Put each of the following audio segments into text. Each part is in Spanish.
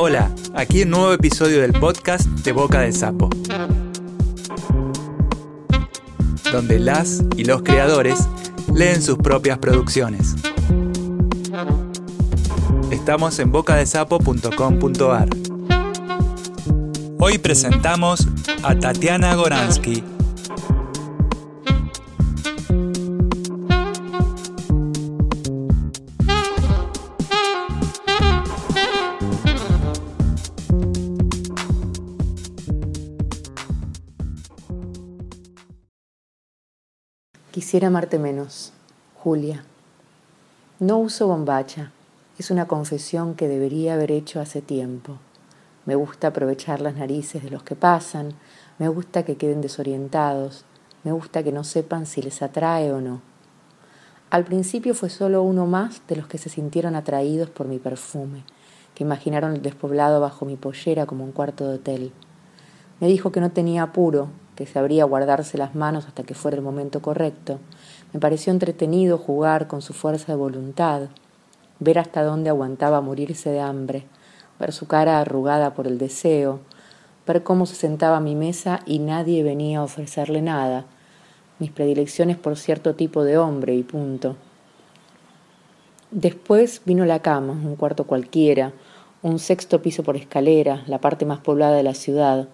Hola, aquí un nuevo episodio del podcast de Boca de Sapo, donde las y los creadores leen sus propias producciones. Estamos en bocadesapo.com.ar. Hoy presentamos a Tatiana Goransky. Quisiera amarte menos, Julia. No uso bombacha. Es una confesión que debería haber hecho hace tiempo. Me gusta aprovechar las narices de los que pasan, me gusta que queden desorientados, me gusta que no sepan si les atrae o no. Al principio fue solo uno más de los que se sintieron atraídos por mi perfume, que imaginaron el despoblado bajo mi pollera como un cuarto de hotel. Me dijo que no tenía apuro, que sabría guardarse las manos hasta que fuera el momento correcto. Me pareció entretenido jugar con su fuerza de voluntad, ver hasta dónde aguantaba morirse de hambre, ver su cara arrugada por el deseo, ver cómo se sentaba a mi mesa y nadie venía a ofrecerle nada, mis predilecciones por cierto tipo de hombre y punto. Después vino la cama, un cuarto cualquiera, un sexto piso por escalera, la parte más poblada de la ciudad,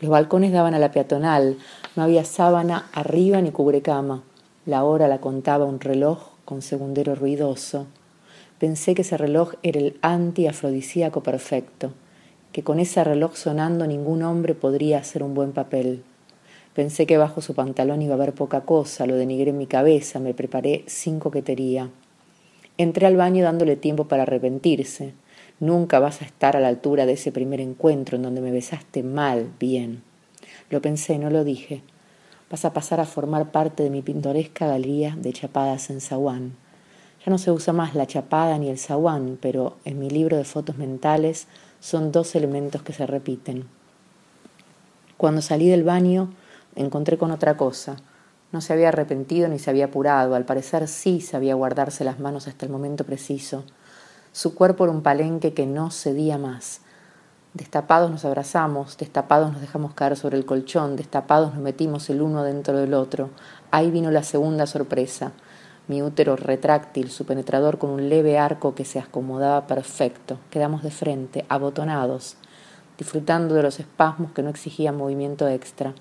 los balcones daban a la peatonal, no había sábana arriba ni cubrecama. La hora la contaba un reloj con segundero ruidoso. Pensé que ese reloj era el anti-afrodisíaco perfecto, que con ese reloj sonando ningún hombre podría hacer un buen papel. Pensé que bajo su pantalón iba a haber poca cosa, lo denigré en mi cabeza, me preparé sin coquetería. Entré al baño dándole tiempo para arrepentirse. Nunca vas a estar a la altura de ese primer encuentro en donde me besaste mal, bien. Lo pensé, no lo dije. Vas a pasar a formar parte de mi pintoresca galería de chapadas en zaguán. Ya no se usa más la chapada ni el zaguán, pero en mi libro de fotos mentales son dos elementos que se repiten. Cuando salí del baño, encontré con otra cosa. No se había arrepentido ni se había apurado, al parecer sí sabía guardarse las manos hasta el momento preciso. Su cuerpo era un palenque que no cedía más. Destapados nos abrazamos, destapados nos dejamos caer sobre el colchón, destapados nos metimos el uno dentro del otro. Ahí vino la segunda sorpresa. Mi útero retráctil, su penetrador con un leve arco que se acomodaba perfecto. Quedamos de frente, abotonados, disfrutando de los espasmos que no exigían movimiento extra.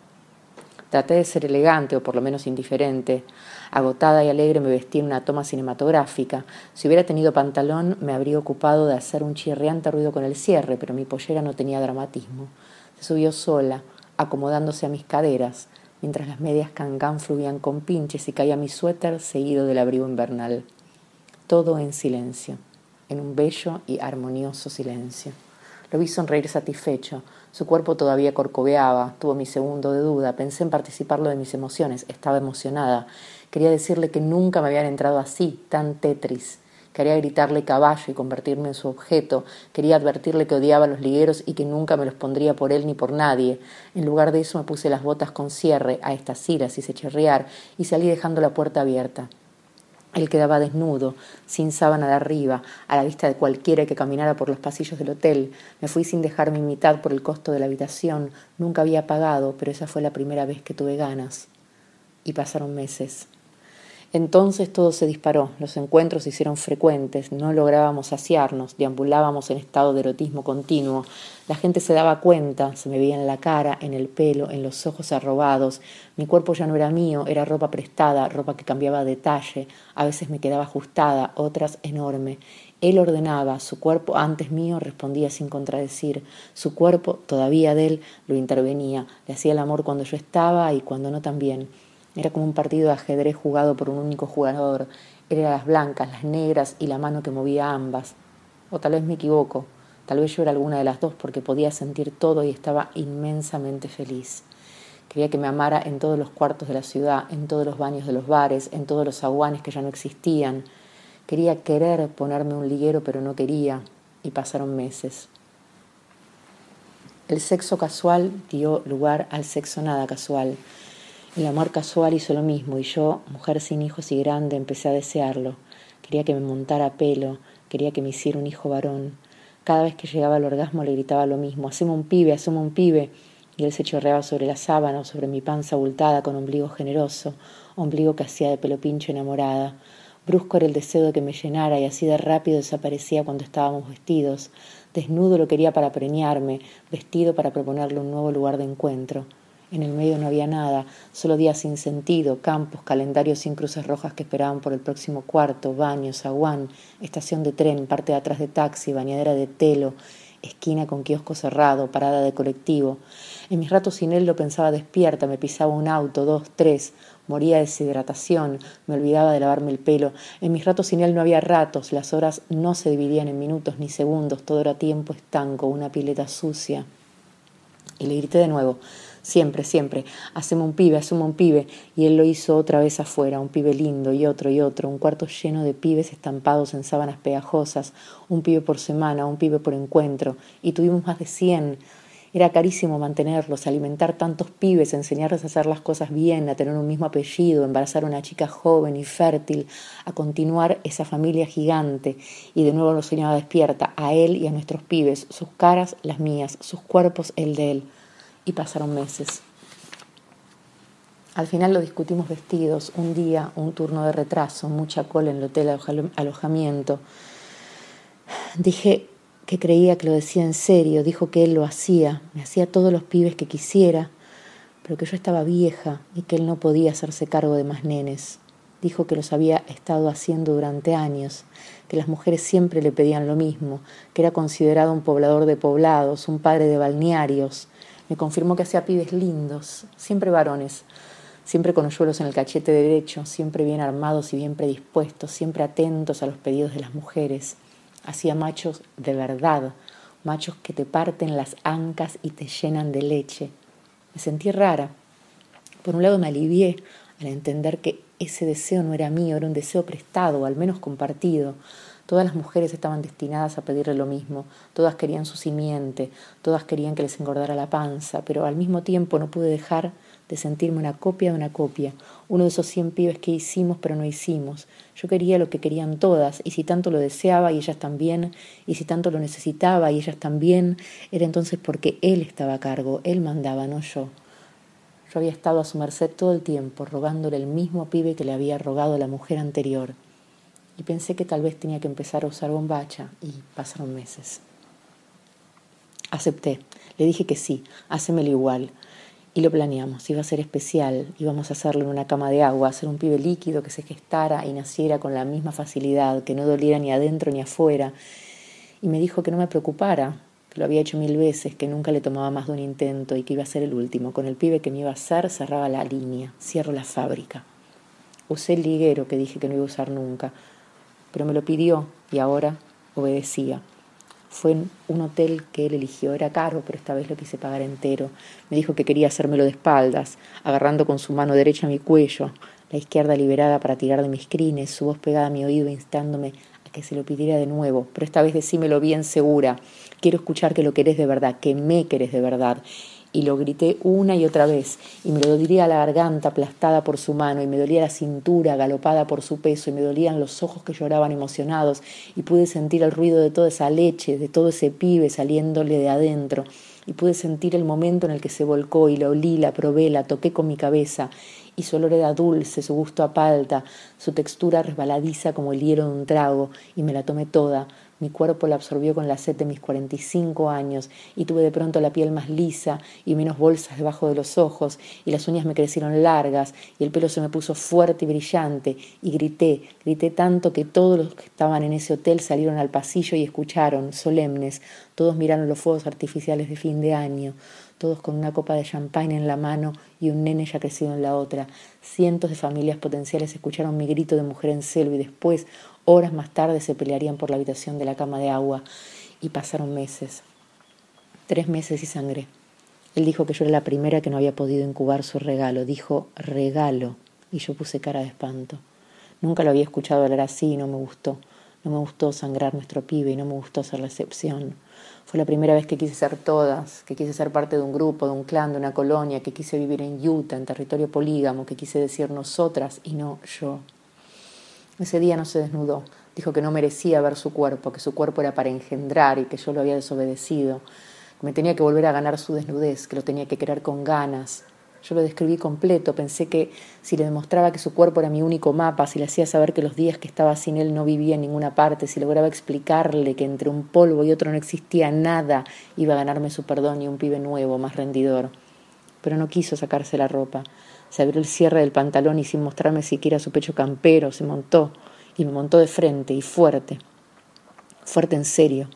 Traté de ser elegante o por lo menos indiferente. Agotada y alegre me vestí en una toma cinematográfica. Si hubiera tenido pantalón me habría ocupado de hacer un chirriante ruido con el cierre, pero mi pollera no tenía dramatismo. Se subió sola, acomodándose a mis caderas, mientras las medias cangán fluían con pinches y caía mi suéter seguido del abrigo invernal. Todo en silencio, en un bello y armonioso silencio. Vi sonreír satisfecho. Su cuerpo todavía corcoveaba. Tuvo mi segundo de duda. Pensé en participarlo de mis emociones. Estaba emocionada. Quería decirle que nunca me habían entrado así, tan tetris. Quería gritarle caballo y convertirme en su objeto. Quería advertirle que odiaba a los ligueros y que nunca me los pondría por él ni por nadie. En lugar de eso me puse las botas con cierre a estas iras se chirriar y salí dejando la puerta abierta. Él quedaba desnudo, sin sábana de arriba, a la vista de cualquiera que caminara por los pasillos del hotel. Me fui sin dejar mi mitad por el costo de la habitación. Nunca había pagado, pero esa fue la primera vez que tuve ganas. Y pasaron meses. Entonces todo se disparó, los encuentros se hicieron frecuentes, no lográbamos saciarnos, deambulábamos en estado de erotismo continuo. La gente se daba cuenta, se me veía en la cara, en el pelo, en los ojos arrobados. Mi cuerpo ya no era mío, era ropa prestada, ropa que cambiaba de talle, a veces me quedaba ajustada, otras enorme. Él ordenaba, su cuerpo antes mío respondía sin contradecir, su cuerpo, todavía de él, lo intervenía, le hacía el amor cuando yo estaba y cuando no también. Era como un partido de ajedrez jugado por un único jugador. Eran las blancas, las negras y la mano que movía ambas. O tal vez me equivoco. Tal vez yo era alguna de las dos porque podía sentir todo y estaba inmensamente feliz. Quería que me amara en todos los cuartos de la ciudad, en todos los baños de los bares, en todos los aguanes que ya no existían. Quería querer ponerme un liguero, pero no quería, y pasaron meses. El sexo casual dio lugar al sexo nada casual. El amor casual hizo lo mismo y yo, mujer sin hijos y grande, empecé a desearlo. Quería que me montara pelo, quería que me hiciera un hijo varón. Cada vez que llegaba al orgasmo le gritaba lo mismo, hacemos un pibe, hacemos un pibe. Y él se chorreaba sobre la sábana o sobre mi panza abultada con ombligo generoso, ombligo que hacía de pelo pincho enamorada. Brusco era el deseo de que me llenara y así de rápido desaparecía cuando estábamos vestidos. Desnudo lo quería para preñarme, vestido para proponerle un nuevo lugar de encuentro. En el medio no había nada, solo días sin sentido, campos, calendarios sin cruces rojas que esperaban por el próximo cuarto, baño, zaguán, estación de tren, parte de atrás de taxi, bañadera de telo, esquina con kiosco cerrado, parada de colectivo. En mis ratos sin él lo pensaba despierta, me pisaba un auto, dos, tres, moría de deshidratación, me olvidaba de lavarme el pelo. En mis ratos sin él no había ratos, las horas no se dividían en minutos ni segundos, todo era tiempo estanco, una pileta sucia. Y le grité de nuevo, siempre, siempre, hacemos un pibe, hacemos un pibe, y él lo hizo otra vez afuera, un pibe lindo y otro y otro, un cuarto lleno de pibes estampados en sábanas pegajosas, un pibe por semana, un pibe por encuentro, y tuvimos más de cien. Era carísimo mantenerlos, alimentar tantos pibes, enseñarles a hacer las cosas bien, a tener un mismo apellido, embarazar a una chica joven y fértil, a continuar esa familia gigante. Y de nuevo lo soñaba despierta, a él y a nuestros pibes, sus caras las mías, sus cuerpos el de él y pasaron meses. Al final lo discutimos vestidos, un día, un turno de retraso, mucha cola en el hotel alojamiento. Dije que creía que lo decía en serio, dijo que él lo hacía, me hacía todos los pibes que quisiera, pero que yo estaba vieja y que él no podía hacerse cargo de más nenes. Dijo que los había estado haciendo durante años, que las mujeres siempre le pedían lo mismo, que era considerado un poblador de poblados, un padre de balnearios, me confirmó que hacía pibes lindos, siempre varones, siempre con hoyuelos en el cachete derecho, siempre bien armados y bien predispuestos, siempre atentos a los pedidos de las mujeres. Hacía machos de verdad, machos que te parten las ancas y te llenan de leche. Me sentí rara. Por un lado me alivié al entender que ese deseo no era mío, era un deseo prestado, o al menos compartido. Todas las mujeres estaban destinadas a pedirle lo mismo, todas querían su simiente, todas querían que les engordara la panza, pero al mismo tiempo no pude dejar de sentirme una copia de una copia, uno de esos cien pibes que hicimos pero no hicimos. Yo quería lo que querían todas, y si tanto lo deseaba y ellas también, y si tanto lo necesitaba y ellas también, era entonces porque él estaba a cargo, él mandaba, no yo. Yo había estado a su merced todo el tiempo, rogándole el mismo pibe que le había rogado la mujer anterior y pensé que tal vez tenía que empezar a usar bombacha y pasaron meses. Acepté, le dije que sí, hacémelo igual. Y lo planeamos, iba a ser especial, íbamos a hacerlo en una cama de agua, hacer un pibe líquido que se gestara y naciera con la misma facilidad, que no doliera ni adentro ni afuera. Y me dijo que no me preocupara, que lo había hecho mil veces, que nunca le tomaba más de un intento y que iba a ser el último. Con el pibe que me iba a hacer cerraba la línea, cierro la fábrica. Usé el liguero que dije que no iba a usar nunca, pero me lo pidió y ahora obedecía. Fue en un hotel que él eligió, era caro, pero esta vez lo quise pagar entero. Me dijo que quería hacérmelo de espaldas, agarrando con su mano derecha mi cuello, la izquierda liberada para tirar de mis crines, su voz pegada a mi oído instándome a que se lo pidiera de nuevo, pero esta vez decímelo bien segura. Quiero escuchar que lo querés de verdad, que me querés de verdad y lo grité una y otra vez, y me lo dolía la garganta aplastada por su mano, y me dolía la cintura galopada por su peso, y me dolían los ojos que lloraban emocionados, y pude sentir el ruido de toda esa leche, de todo ese pibe saliéndole de adentro, y pude sentir el momento en el que se volcó, y la olí, la probé, la toqué con mi cabeza, y su olor era dulce, su gusto a palta, su textura resbaladiza como el hielo de un trago, y me la tomé toda, mi cuerpo la absorbió con la sed de mis 45 años y tuve de pronto la piel más lisa y menos bolsas debajo de los ojos y las uñas me crecieron largas y el pelo se me puso fuerte y brillante y grité, grité tanto que todos los que estaban en ese hotel salieron al pasillo y escucharon, solemnes, todos miraron los fuegos artificiales de fin de año, todos con una copa de champagne en la mano y un nene ya crecido en la otra. Cientos de familias potenciales escucharon mi grito de mujer en celo y después Horas más tarde se pelearían por la habitación de la cama de agua y pasaron meses. Tres meses y sangré. Él dijo que yo era la primera que no había podido incubar su regalo. Dijo regalo y yo puse cara de espanto. Nunca lo había escuchado hablar así y no me gustó. No me gustó sangrar nuestro pibe y no me gustó ser la excepción. Fue la primera vez que quise ser todas, que quise ser parte de un grupo, de un clan, de una colonia, que quise vivir en Utah, en territorio polígamo, que quise decir nosotras y no yo. Ese día no se desnudó, Dijo que no merecía ver su cuerpo, que su cuerpo era para engendrar y que yo lo había desobedecido, que me tenía que volver a ganar su desnudez, que lo tenía que querer con ganas, yo lo describí completo, pensé que si le demostraba que su cuerpo era mi único mapa, si le hacía saber que los días que estaba sin él no vivía en ninguna parte, si lograba explicarle que entre un polvo y otro no existía nada, iba a ganarme su perdón y un pibe nuevo, más rendidor. Pero no quiso sacarse la ropa. Se abrió el cierre del pantalón y sin mostrarme siquiera su pecho campero, se montó y me montó de frente y fuerte. Fuerte en serio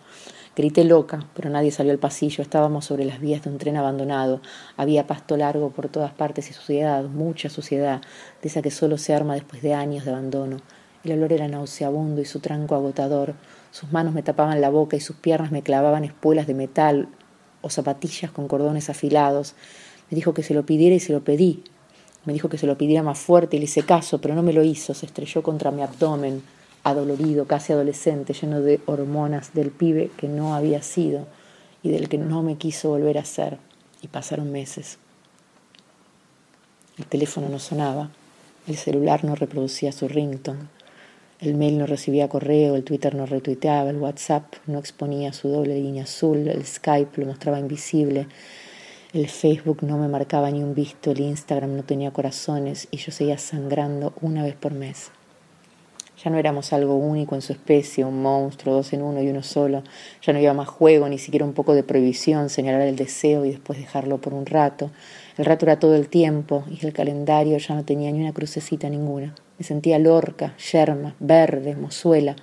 Grité loca, pero nadie salió al pasillo. Estábamos sobre las vías de un tren abandonado. Había pasto largo por todas partes y suciedad, mucha suciedad, de esa que solo se arma después de años de abandono. El olor era nauseabundo y su tranco agotador. Sus manos me tapaban la boca y sus piernas me clavaban espuelas de metal o zapatillas con cordones afilados. Me dijo que se lo pidiera y se lo pedí. Me dijo que se lo pidiera más fuerte y le hice caso, pero no me lo hizo. Se estrelló contra mi abdomen adolorido, casi adolescente, lleno de hormonas del pibe que no había sido y del que no me quiso volver a ser. Y pasaron meses. El teléfono no sonaba, el celular no reproducía su ringtone, el mail no recibía correo, el Twitter no retuiteaba, el WhatsApp no exponía su doble línea azul, el Skype lo mostraba invisible, el Facebook no me marcaba ni un visto, el Instagram no tenía corazones y yo seguía sangrando una vez por mes. Ya no éramos algo único en su especie, un monstruo, dos en uno y uno solo. Ya no había más juego, ni siquiera un poco de prohibición, señalar el deseo y después dejarlo por un rato. El rato era todo el tiempo y el calendario ya no tenía ni una crucecita ninguna. Me sentía lorca, yerma, verde, mozuela.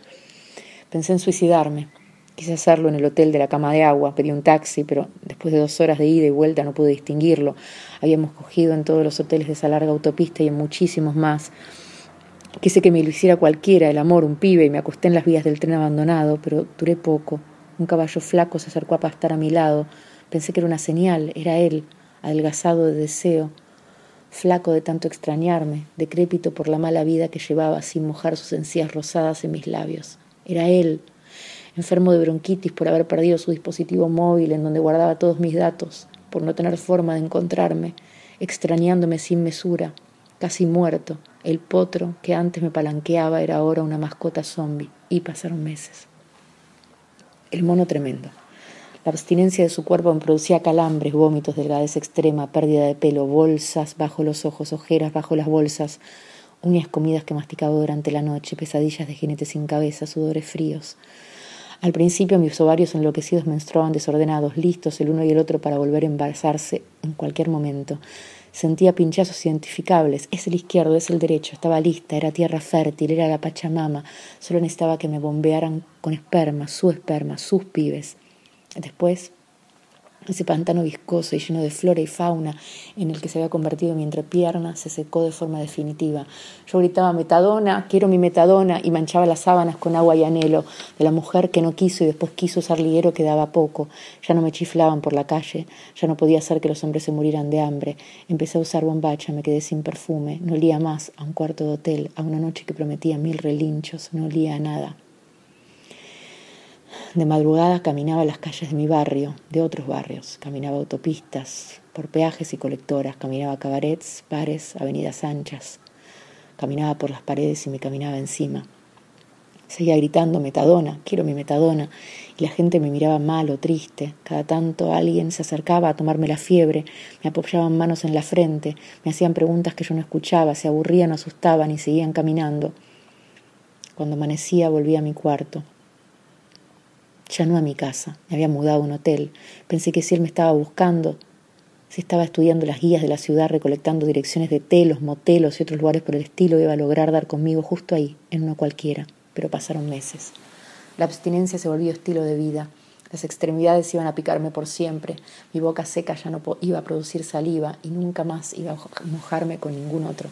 Pensé en suicidarme. Quise hacerlo en el hotel de la cama de agua, pedí un taxi, pero después de dos horas de ida y vuelta no pude distinguirlo. Habíamos cogido en todos los hoteles de esa larga autopista y en muchísimos más. Quise que me lo hiciera cualquiera, el amor, un pibe, y me acosté en las vías del tren abandonado, pero duré poco. Un caballo flaco se acercó a pastar a mi lado. Pensé que era una señal, era él, adelgazado de deseo, flaco de tanto extrañarme, decrépito por la mala vida que llevaba sin mojar sus encías rosadas en mis labios. Era él, enfermo de bronquitis por haber perdido su dispositivo móvil en donde guardaba todos mis datos, por no tener forma de encontrarme, extrañándome sin mesura, casi muerto, el potro que antes me palanqueaba era ahora una mascota zombie y pasaron meses. El mono tremendo. La abstinencia de su cuerpo me producía calambres, vómitos, delgadez extrema, pérdida de pelo, bolsas bajo los ojos, ojeras bajo las bolsas, uñas comidas que masticaba durante la noche, pesadillas de jinete sin cabeza, sudores fríos. Al principio mis ovarios enloquecidos menstruaban desordenados, listos el uno y el otro para volver a embarazarse en cualquier momento. Sentía pinchazos identificables. Es el izquierdo, es el derecho. Estaba lista, era tierra fértil, era la Pachamama. Solo necesitaba que me bombearan con esperma, su esperma, sus pibes. Después ese pantano viscoso y lleno de flora y fauna en el que se había convertido mi entrepierna se secó de forma definitiva. Yo gritaba metadona, quiero mi metadona, y manchaba las sábanas con agua y anhelo de la mujer que no quiso y después quiso usar liguero que daba poco. Ya no me chiflaban por la calle, ya no podía hacer que los hombres se murieran de hambre. Empecé a usar bombacha, me quedé sin perfume, no olía más a un cuarto de hotel, a una noche que prometía mil relinchos, no olía a nada. De madrugada caminaba las calles de mi barrio, de otros barrios, caminaba autopistas, por peajes y colectoras, caminaba cabarets, bares, avenidas anchas, caminaba por las paredes y me caminaba encima. Seguía gritando metadona, quiero mi metadona, y la gente me miraba mal o triste. Cada tanto alguien se acercaba a tomarme la fiebre, me apoyaban manos en la frente, me hacían preguntas que yo no escuchaba, se aburrían o asustaban y seguían caminando. Cuando amanecía volví a mi cuarto. Ya no a mi casa, me había mudado a un hotel. Pensé que si él me estaba buscando, si estaba estudiando las guías de la ciudad, recolectando direcciones de telos, motelos y otros lugares por el estilo, iba a lograr dar conmigo justo ahí, en uno cualquiera. Pero pasaron meses. La abstinencia se volvió estilo de vida. Las extremidades iban a picarme por siempre. Mi boca seca ya no iba a producir saliva y nunca más iba a mojarme con ningún otro.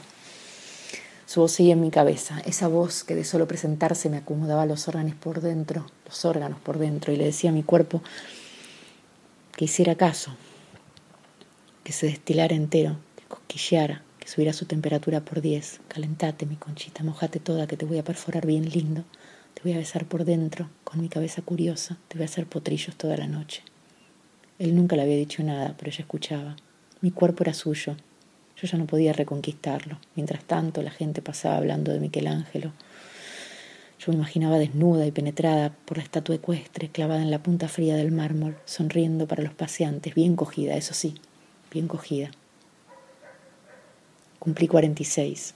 Su voz seguía en mi cabeza, esa voz que de solo presentarse me acomodaba los órganos por dentro, los órganos por dentro, y le decía a mi cuerpo que hiciera caso, que se destilara entero, que cosquilleara, que subiera su temperatura por diez. Calentate, mi conchita, mojate toda, que te voy a perforar bien lindo. Te voy a besar por dentro, con mi cabeza curiosa, te voy a hacer potrillos toda la noche. Él nunca le había dicho nada, pero ella escuchaba. Mi cuerpo era suyo, yo ya no podía reconquistarlo. Mientras tanto, la gente pasaba hablando de Michelangelo. Yo me imaginaba desnuda y penetrada por la estatua ecuestre clavada en la punta fría del mármol, sonriendo para los paseantes, bien cogida, eso sí, bien cogida. Cumplí 46.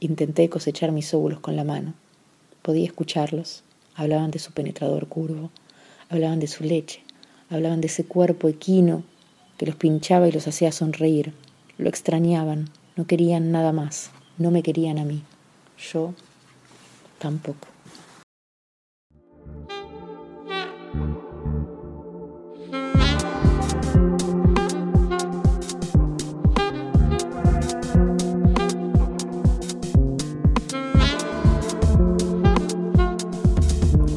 Intenté cosechar mis óvulos con la mano. Podía escucharlos. Hablaban de su penetrador curvo, hablaban de su leche, hablaban de ese cuerpo equino que los pinchaba y los hacía sonreír. Lo extrañaban, no querían nada más, no me querían a mí. Yo tampoco.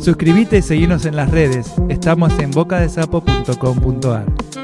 Suscríbete y seguinos en las redes. Estamos en bocadesapo.com.ar.